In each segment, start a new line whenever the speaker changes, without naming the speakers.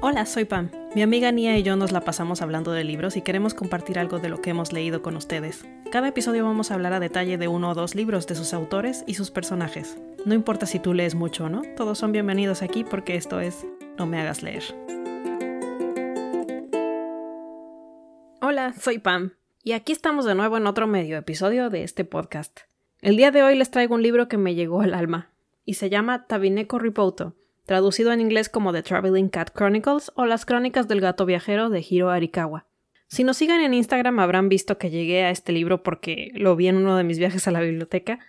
Hola, soy Pam. Mi amiga Nia y yo nos la pasamos hablando de libros y queremos compartir algo de lo que hemos leído con ustedes. Cada episodio vamos a hablar a detalle de uno o dos libros de sus autores y sus personajes. No importa si tú lees mucho o no, todos son bienvenidos aquí porque esto es No me hagas leer. Hola, soy Pam. Y aquí estamos de nuevo en otro medio episodio de este podcast. El día de hoy les traigo un libro que me llegó al alma y se llama Tabineko Ripoto traducido en inglés como The Traveling Cat Chronicles o Las Crónicas del Gato Viajero de Hiro Arikawa. Si nos siguen en Instagram habrán visto que llegué a este libro porque lo vi en uno de mis viajes a la biblioteca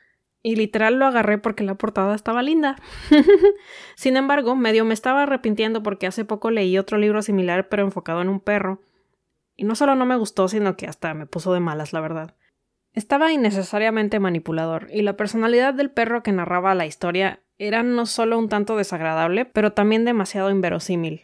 y literal lo agarré porque la portada estaba linda. Sin embargo, medio me estaba arrepintiendo porque hace poco leí otro libro similar pero enfocado en un perro. Y no solo no me gustó, sino que hasta me puso de malas, la verdad. Estaba innecesariamente manipulador, y la personalidad del perro que narraba la historia era no solo un tanto desagradable, pero también demasiado inverosímil.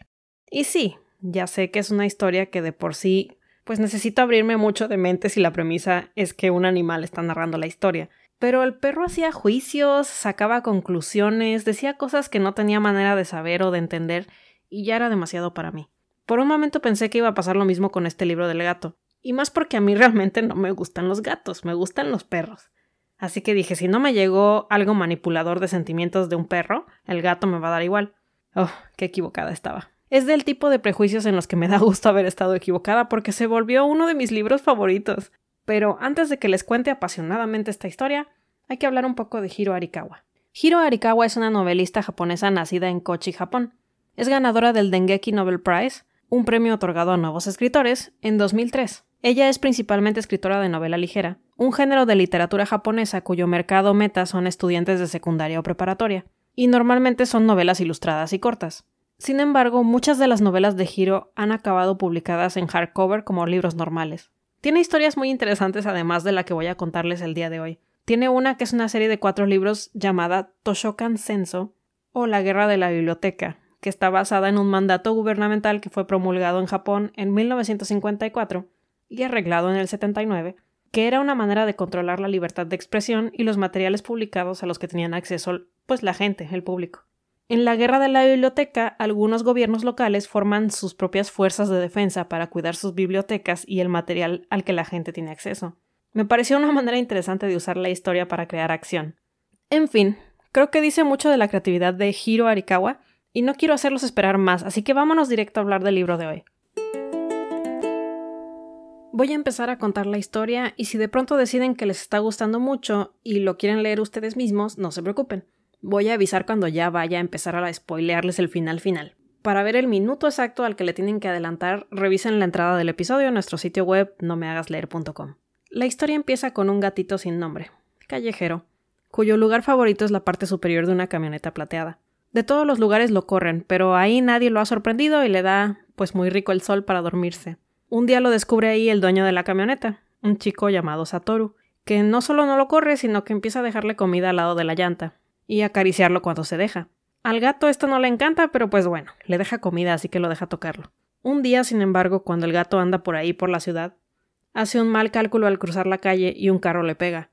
Y sí, ya sé que es una historia que de por sí pues necesito abrirme mucho de mente si la premisa es que un animal está narrando la historia. Pero el perro hacía juicios, sacaba conclusiones, decía cosas que no tenía manera de saber o de entender, y ya era demasiado para mí. Por un momento pensé que iba a pasar lo mismo con este libro del gato, y más porque a mí realmente no me gustan los gatos, me gustan los perros. Así que dije, si no me llegó algo manipulador de sentimientos de un perro, el gato me va a dar igual. Oh, qué equivocada estaba. Es del tipo de prejuicios en los que me da gusto haber estado equivocada porque se volvió uno de mis libros favoritos. Pero antes de que les cuente apasionadamente esta historia, hay que hablar un poco de Hiro Arikawa. Hiro Arikawa es una novelista japonesa nacida en Kochi, Japón. Es ganadora del Dengeki Nobel Prize, un premio otorgado a nuevos escritores, en 2003. Ella es principalmente escritora de novela ligera, un género de literatura japonesa cuyo mercado meta son estudiantes de secundaria o preparatoria, y normalmente son novelas ilustradas y cortas. Sin embargo, muchas de las novelas de Hiro han acabado publicadas en hardcover como libros normales. Tiene historias muy interesantes además de la que voy a contarles el día de hoy. Tiene una que es una serie de cuatro libros llamada Toshokan Senso o La Guerra de la Biblioteca, que está basada en un mandato gubernamental que fue promulgado en Japón en 1954 y arreglado en el 79, que era una manera de controlar la libertad de expresión y los materiales publicados a los que tenían acceso pues la gente, el público. En la guerra de la biblioteca, algunos gobiernos locales forman sus propias fuerzas de defensa para cuidar sus bibliotecas y el material al que la gente tiene acceso. Me pareció una manera interesante de usar la historia para crear acción. En fin, creo que dice mucho de la creatividad de Hiro Arikawa, y no quiero hacerlos esperar más, así que vámonos directo a hablar del libro de hoy. Voy a empezar a contar la historia y si de pronto deciden que les está gustando mucho y lo quieren leer ustedes mismos, no se preocupen. Voy a avisar cuando ya vaya a empezar a spoilearles el final final. Para ver el minuto exacto al que le tienen que adelantar, revisen la entrada del episodio en nuestro sitio web nomehagasleer.com. La historia empieza con un gatito sin nombre, callejero, cuyo lugar favorito es la parte superior de una camioneta plateada. De todos los lugares lo corren, pero ahí nadie lo ha sorprendido y le da pues muy rico el sol para dormirse. Un día lo descubre ahí el dueño de la camioneta, un chico llamado Satoru, que no solo no lo corre, sino que empieza a dejarle comida al lado de la llanta y acariciarlo cuando se deja. Al gato esto no le encanta, pero pues bueno, le deja comida, así que lo deja tocarlo. Un día, sin embargo, cuando el gato anda por ahí por la ciudad, hace un mal cálculo al cruzar la calle y un carro le pega.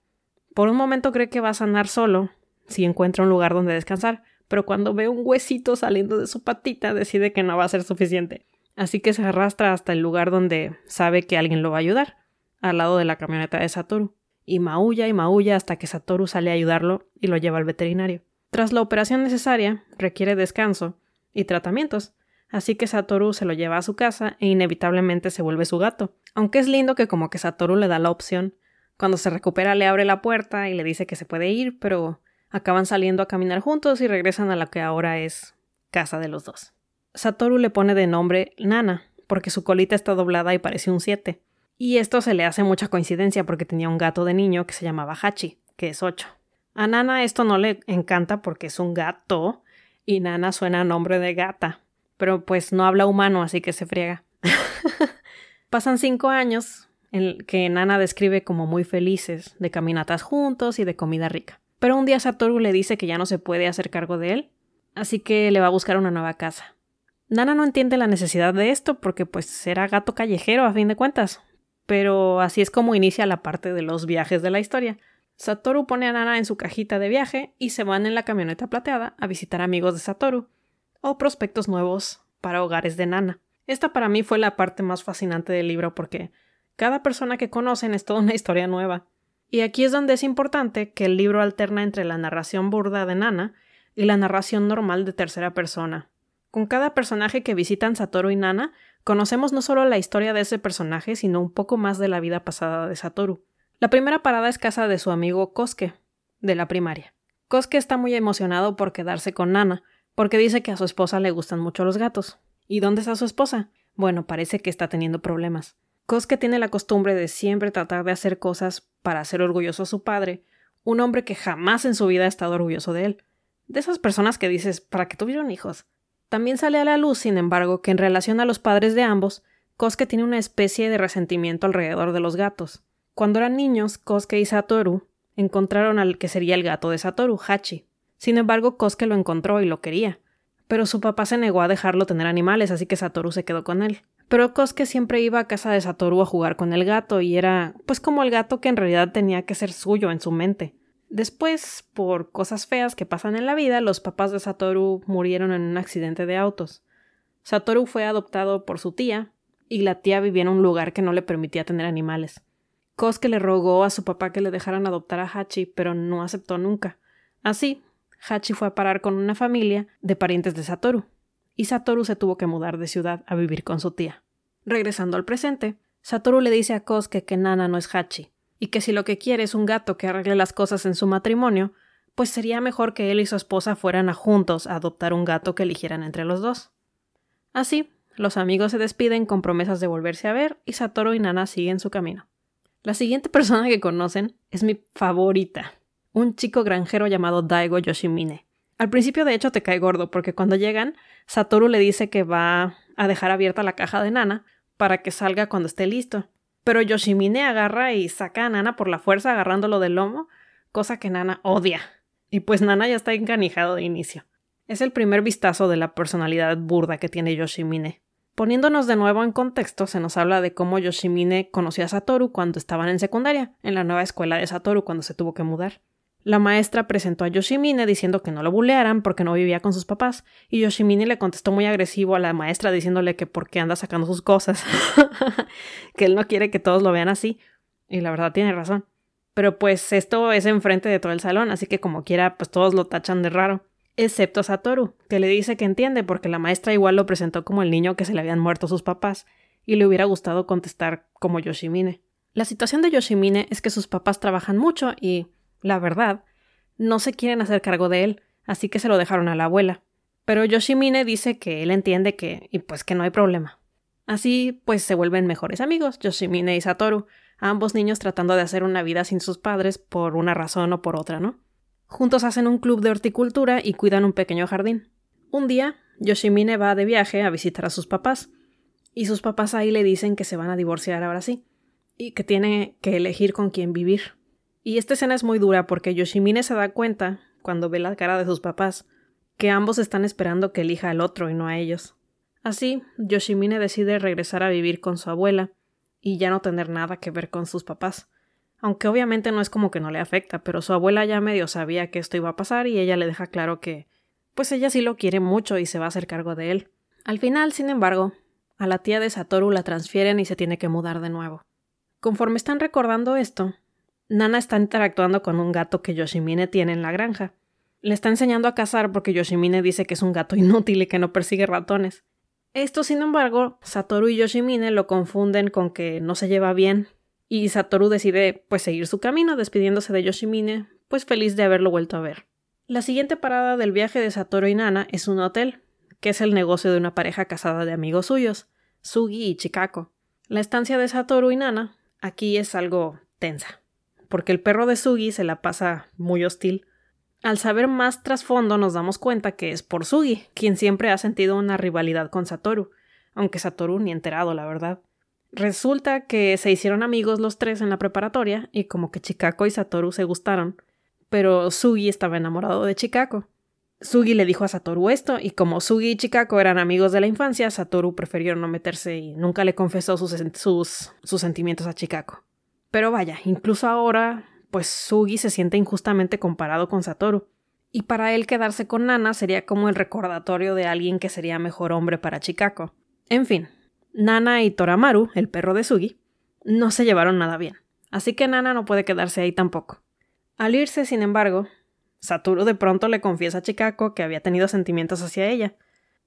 Por un momento cree que va a sanar solo, si encuentra un lugar donde descansar, pero cuando ve un huesito saliendo de su patita decide que no va a ser suficiente así que se arrastra hasta el lugar donde sabe que alguien lo va a ayudar, al lado de la camioneta de Satoru, y maulla y maulla hasta que Satoru sale a ayudarlo y lo lleva al veterinario. Tras la operación necesaria, requiere descanso y tratamientos, así que Satoru se lo lleva a su casa e inevitablemente se vuelve su gato. Aunque es lindo que como que Satoru le da la opción, cuando se recupera le abre la puerta y le dice que se puede ir, pero acaban saliendo a caminar juntos y regresan a la que ahora es casa de los dos. Satoru le pone de nombre Nana, porque su colita está doblada y parece un 7. Y esto se le hace mucha coincidencia porque tenía un gato de niño que se llamaba Hachi, que es 8. A Nana esto no le encanta porque es un gato y Nana suena a nombre de gata, pero pues no habla humano así que se friega. Pasan cinco años en que Nana describe como muy felices, de caminatas juntos y de comida rica. Pero un día Satoru le dice que ya no se puede hacer cargo de él, así que le va a buscar una nueva casa. Nana no entiende la necesidad de esto porque pues será gato callejero a fin de cuentas. Pero así es como inicia la parte de los viajes de la historia. Satoru pone a Nana en su cajita de viaje y se van en la camioneta plateada a visitar amigos de Satoru o prospectos nuevos para hogares de Nana. Esta para mí fue la parte más fascinante del libro porque cada persona que conocen es toda una historia nueva. Y aquí es donde es importante que el libro alterna entre la narración burda de Nana y la narración normal de tercera persona. Con cada personaje que visitan Satoru y Nana, conocemos no solo la historia de ese personaje, sino un poco más de la vida pasada de Satoru. La primera parada es casa de su amigo Kosuke, de la primaria. Kosuke está muy emocionado por quedarse con Nana, porque dice que a su esposa le gustan mucho los gatos. ¿Y dónde está su esposa? Bueno, parece que está teniendo problemas. Kosuke tiene la costumbre de siempre tratar de hacer cosas para hacer orgulloso a su padre, un hombre que jamás en su vida ha estado orgulloso de él. De esas personas que dices, ¿para qué tuvieron hijos? También sale a la luz, sin embargo, que en relación a los padres de ambos, Kosuke tiene una especie de resentimiento alrededor de los gatos. Cuando eran niños, Kosuke y Satoru encontraron al que sería el gato de Satoru, Hachi. Sin embargo, Kosuke lo encontró y lo quería. Pero su papá se negó a dejarlo tener animales, así que Satoru se quedó con él. Pero Kosuke siempre iba a casa de Satoru a jugar con el gato y era pues como el gato que en realidad tenía que ser suyo en su mente. Después, por cosas feas que pasan en la vida, los papás de Satoru murieron en un accidente de autos. Satoru fue adoptado por su tía, y la tía vivía en un lugar que no le permitía tener animales. Kosuke le rogó a su papá que le dejaran adoptar a Hachi, pero no aceptó nunca. Así, Hachi fue a parar con una familia de parientes de Satoru, y Satoru se tuvo que mudar de ciudad a vivir con su tía. Regresando al presente, Satoru le dice a Kosuke que Nana no es Hachi, y que si lo que quiere es un gato que arregle las cosas en su matrimonio, pues sería mejor que él y su esposa fueran a juntos a adoptar un gato que eligieran entre los dos. Así, los amigos se despiden con promesas de volverse a ver y Satoru y Nana siguen su camino. La siguiente persona que conocen es mi favorita, un chico granjero llamado Daigo Yoshimine. Al principio, de hecho, te cae gordo, porque cuando llegan, Satoru le dice que va a dejar abierta la caja de Nana para que salga cuando esté listo. Pero Yoshimine agarra y saca a Nana por la fuerza agarrándolo del lomo, cosa que Nana odia. Y pues Nana ya está encanijado de inicio. Es el primer vistazo de la personalidad burda que tiene Yoshimine. Poniéndonos de nuevo en contexto, se nos habla de cómo Yoshimine conoció a Satoru cuando estaban en secundaria, en la nueva escuela de Satoru cuando se tuvo que mudar. La maestra presentó a Yoshimine diciendo que no lo bulearan porque no vivía con sus papás, y Yoshimine le contestó muy agresivo a la maestra diciéndole que por qué anda sacando sus cosas, que él no quiere que todos lo vean así, y la verdad tiene razón. Pero pues esto es enfrente de todo el salón, así que como quiera, pues todos lo tachan de raro, excepto Satoru, que le dice que entiende porque la maestra igual lo presentó como el niño que se le habían muerto sus papás, y le hubiera gustado contestar como Yoshimine. La situación de Yoshimine es que sus papás trabajan mucho y la verdad, no se quieren hacer cargo de él, así que se lo dejaron a la abuela. Pero Yoshimine dice que él entiende que, y pues que no hay problema. Así, pues se vuelven mejores amigos, Yoshimine y Satoru, ambos niños tratando de hacer una vida sin sus padres por una razón o por otra, ¿no? Juntos hacen un club de horticultura y cuidan un pequeño jardín. Un día, Yoshimine va de viaje a visitar a sus papás, y sus papás ahí le dicen que se van a divorciar ahora sí, y que tiene que elegir con quién vivir. Y esta escena es muy dura porque Yoshimine se da cuenta, cuando ve la cara de sus papás, que ambos están esperando que elija al otro y no a ellos. Así, Yoshimine decide regresar a vivir con su abuela y ya no tener nada que ver con sus papás. Aunque obviamente no es como que no le afecta, pero su abuela ya medio sabía que esto iba a pasar y ella le deja claro que pues ella sí lo quiere mucho y se va a hacer cargo de él. Al final, sin embargo, a la tía de Satoru la transfieren y se tiene que mudar de nuevo. Conforme están recordando esto, Nana está interactuando con un gato que Yoshimine tiene en la granja. Le está enseñando a cazar porque Yoshimine dice que es un gato inútil y que no persigue ratones. Esto, sin embargo, Satoru y Yoshimine lo confunden con que no se lleva bien, y Satoru decide pues seguir su camino despidiéndose de Yoshimine, pues feliz de haberlo vuelto a ver. La siguiente parada del viaje de Satoru y Nana es un hotel, que es el negocio de una pareja casada de amigos suyos, Sugi y Chikako. La estancia de Satoru y Nana aquí es algo tensa porque el perro de Sugi se la pasa muy hostil. Al saber más trasfondo nos damos cuenta que es por Sugi, quien siempre ha sentido una rivalidad con Satoru, aunque Satoru ni enterado, la verdad. Resulta que se hicieron amigos los tres en la preparatoria y como que Chikako y Satoru se gustaron, pero Sugi estaba enamorado de Chikako. Sugi le dijo a Satoru esto, y como Sugi y Chikako eran amigos de la infancia, Satoru prefirió no meterse y nunca le confesó sus, sus, sus sentimientos a Chikako. Pero vaya, incluso ahora, pues Sugi se siente injustamente comparado con Satoru. y para él quedarse con Nana sería como el recordatorio de alguien que sería mejor hombre para Chikako. En fin, Nana y Toramaru, el perro de Sugi, no se llevaron nada bien, así que Nana no puede quedarse ahí tampoco. Al irse, sin embargo, Satoru de pronto le confiesa a Chikako que había tenido sentimientos hacia ella,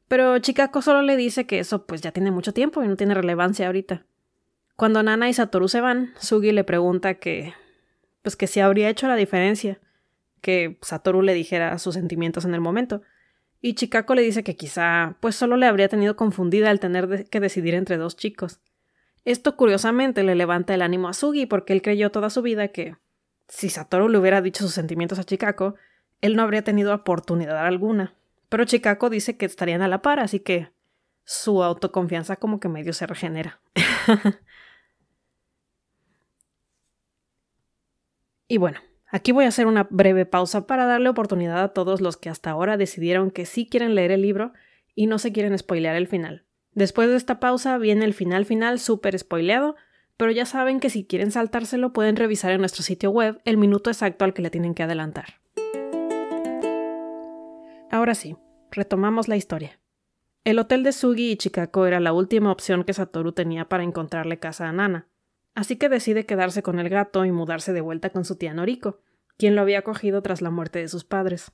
pero Chikako solo le dice que eso pues ya tiene mucho tiempo y no tiene relevancia ahorita. Cuando Nana y Satoru se van, Sugi le pregunta que pues que si habría hecho la diferencia que Satoru le dijera sus sentimientos en el momento. Y Chikako le dice que quizá pues solo le habría tenido confundida al tener que decidir entre dos chicos. Esto curiosamente le levanta el ánimo a Sugi porque él creyó toda su vida que si Satoru le hubiera dicho sus sentimientos a Chikako, él no habría tenido oportunidad alguna. Pero Chikako dice que estarían a la par, así que su autoconfianza como que medio se regenera. y bueno, Aquí voy a hacer una breve pausa para darle oportunidad a todos los que hasta ahora decidieron que sí quieren leer el libro y no se quieren spoilear el final. Después de esta pausa viene el final final súper spoileado, pero ya saben que si quieren saltárselo pueden revisar en nuestro sitio web el minuto exacto al que le tienen que adelantar. Ahora sí, retomamos la historia. El hotel de Sugi y Chikako era la última opción que Satoru tenía para encontrarle casa a Nana así que decide quedarse con el gato y mudarse de vuelta con su tía Noriko, quien lo había cogido tras la muerte de sus padres.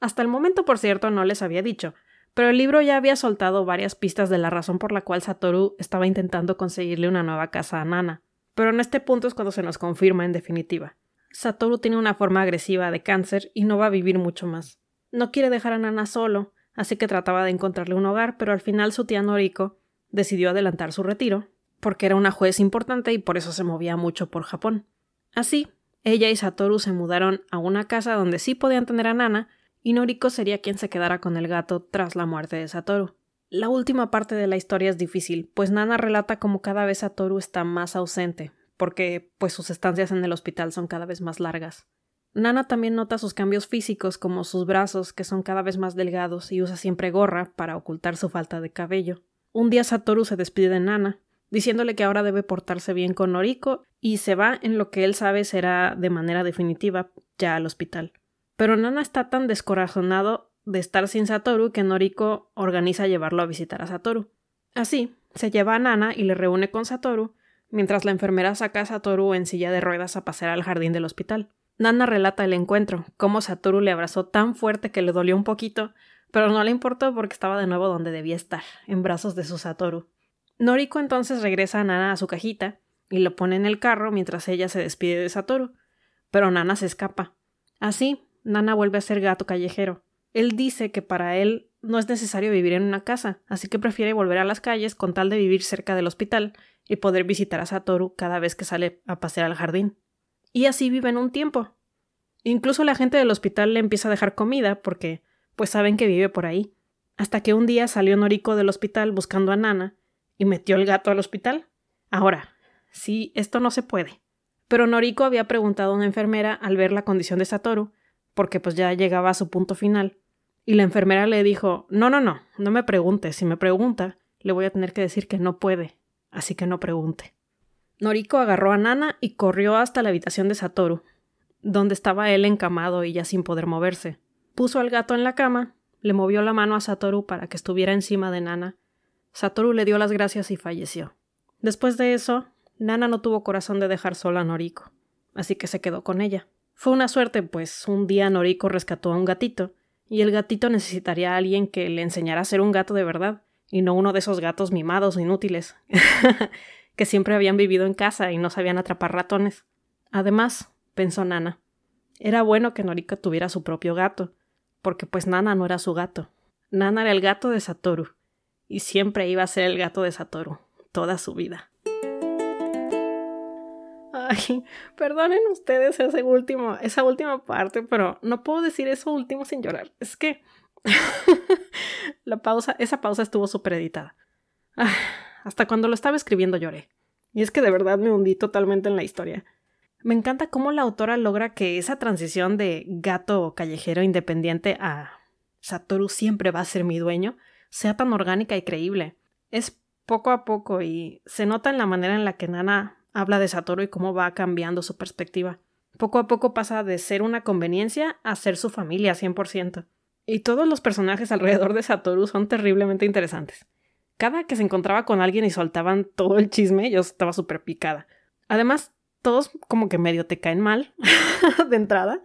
Hasta el momento, por cierto, no les había dicho, pero el libro ya había soltado varias pistas de la razón por la cual Satoru estaba intentando conseguirle una nueva casa a Nana. Pero en este punto es cuando se nos confirma en definitiva. Satoru tiene una forma agresiva de cáncer y no va a vivir mucho más. No quiere dejar a Nana solo, así que trataba de encontrarle un hogar, pero al final su tía Noriko decidió adelantar su retiro porque era una juez importante y por eso se movía mucho por Japón. Así, ella y Satoru se mudaron a una casa donde sí podían tener a Nana, y Noriko sería quien se quedara con el gato tras la muerte de Satoru. La última parte de la historia es difícil, pues Nana relata cómo cada vez Satoru está más ausente, porque pues sus estancias en el hospital son cada vez más largas. Nana también nota sus cambios físicos, como sus brazos, que son cada vez más delgados, y usa siempre gorra para ocultar su falta de cabello. Un día Satoru se despide de Nana, diciéndole que ahora debe portarse bien con Noriko y se va en lo que él sabe será de manera definitiva ya al hospital. Pero Nana está tan descorazonado de estar sin Satoru que Noriko organiza llevarlo a visitar a Satoru. Así, se lleva a Nana y le reúne con Satoru, mientras la enfermera saca a Satoru en silla de ruedas a pasear al jardín del hospital. Nana relata el encuentro, cómo Satoru le abrazó tan fuerte que le dolió un poquito, pero no le importó porque estaba de nuevo donde debía estar, en brazos de su Satoru. Noriko entonces regresa a Nana a su cajita y lo pone en el carro mientras ella se despide de Satoru. Pero Nana se escapa. Así, Nana vuelve a ser gato callejero. Él dice que para él no es necesario vivir en una casa, así que prefiere volver a las calles con tal de vivir cerca del hospital y poder visitar a Satoru cada vez que sale a pasear al jardín. Y así viven un tiempo. Incluso la gente del hospital le empieza a dejar comida porque pues saben que vive por ahí. Hasta que un día salió Noriko del hospital buscando a Nana y metió el gato al hospital. Ahora, sí, esto no se puede. Pero Noriko había preguntado a una enfermera al ver la condición de Satoru, porque pues ya llegaba a su punto final, y la enfermera le dijo No, no, no, no me pregunte, si me pregunta, le voy a tener que decir que no puede, así que no pregunte. Noriko agarró a Nana y corrió hasta la habitación de Satoru, donde estaba él encamado y ya sin poder moverse. Puso al gato en la cama, le movió la mano a Satoru para que estuviera encima de Nana Satoru le dio las gracias y falleció. Después de eso, Nana no tuvo corazón de dejar sola a Noriko, así que se quedó con ella. Fue una suerte, pues un día Noriko rescató a un gatito, y el gatito necesitaría a alguien que le enseñara a ser un gato de verdad, y no uno de esos gatos mimados o inútiles, que siempre habían vivido en casa y no sabían atrapar ratones. Además, pensó Nana, era bueno que Noriko tuviera su propio gato, porque pues Nana no era su gato. Nana era el gato de Satoru, y siempre iba a ser el gato de Satoru, toda su vida. Ay, perdonen ustedes ese último, esa última parte, pero no puedo decir eso último sin llorar. Es que la pausa, esa pausa estuvo súper editada. hasta cuando lo estaba escribiendo lloré. Y es que de verdad me hundí totalmente en la historia. Me encanta cómo la autora logra que esa transición de gato callejero independiente a Satoru siempre va a ser mi dueño sea tan orgánica y creíble. Es poco a poco y se nota en la manera en la que Nana habla de Satoru y cómo va cambiando su perspectiva. Poco a poco pasa de ser una conveniencia a ser su familia 100%. Y todos los personajes alrededor de Satoru son terriblemente interesantes. Cada que se encontraba con alguien y soltaban todo el chisme, yo estaba súper picada. Además, todos como que medio te caen mal de entrada,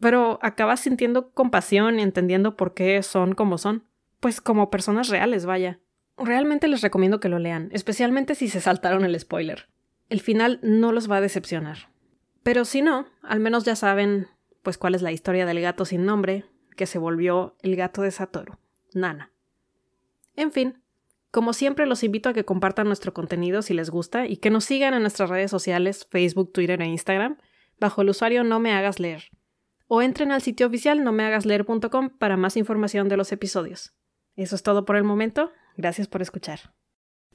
pero acabas sintiendo compasión y entendiendo por qué son como son. Pues como personas reales, vaya. Realmente les recomiendo que lo lean, especialmente si se saltaron el spoiler. El final no los va a decepcionar. Pero si no, al menos ya saben pues cuál es la historia del gato sin nombre, que se volvió el gato de Satoru, Nana. En fin, como siempre los invito a que compartan nuestro contenido si les gusta y que nos sigan en nuestras redes sociales, Facebook, Twitter e Instagram, bajo el usuario No Me Hagas Leer. O entren al sitio oficial nomehagasleer.com para más información de los episodios. Eso es todo por el momento. Gracias por escuchar.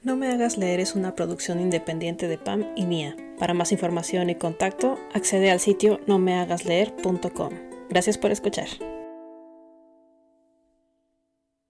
No me hagas leer es una producción independiente de Pam y mía. Para más información y contacto, accede al sitio nomehagasleer.com. Gracias por escuchar.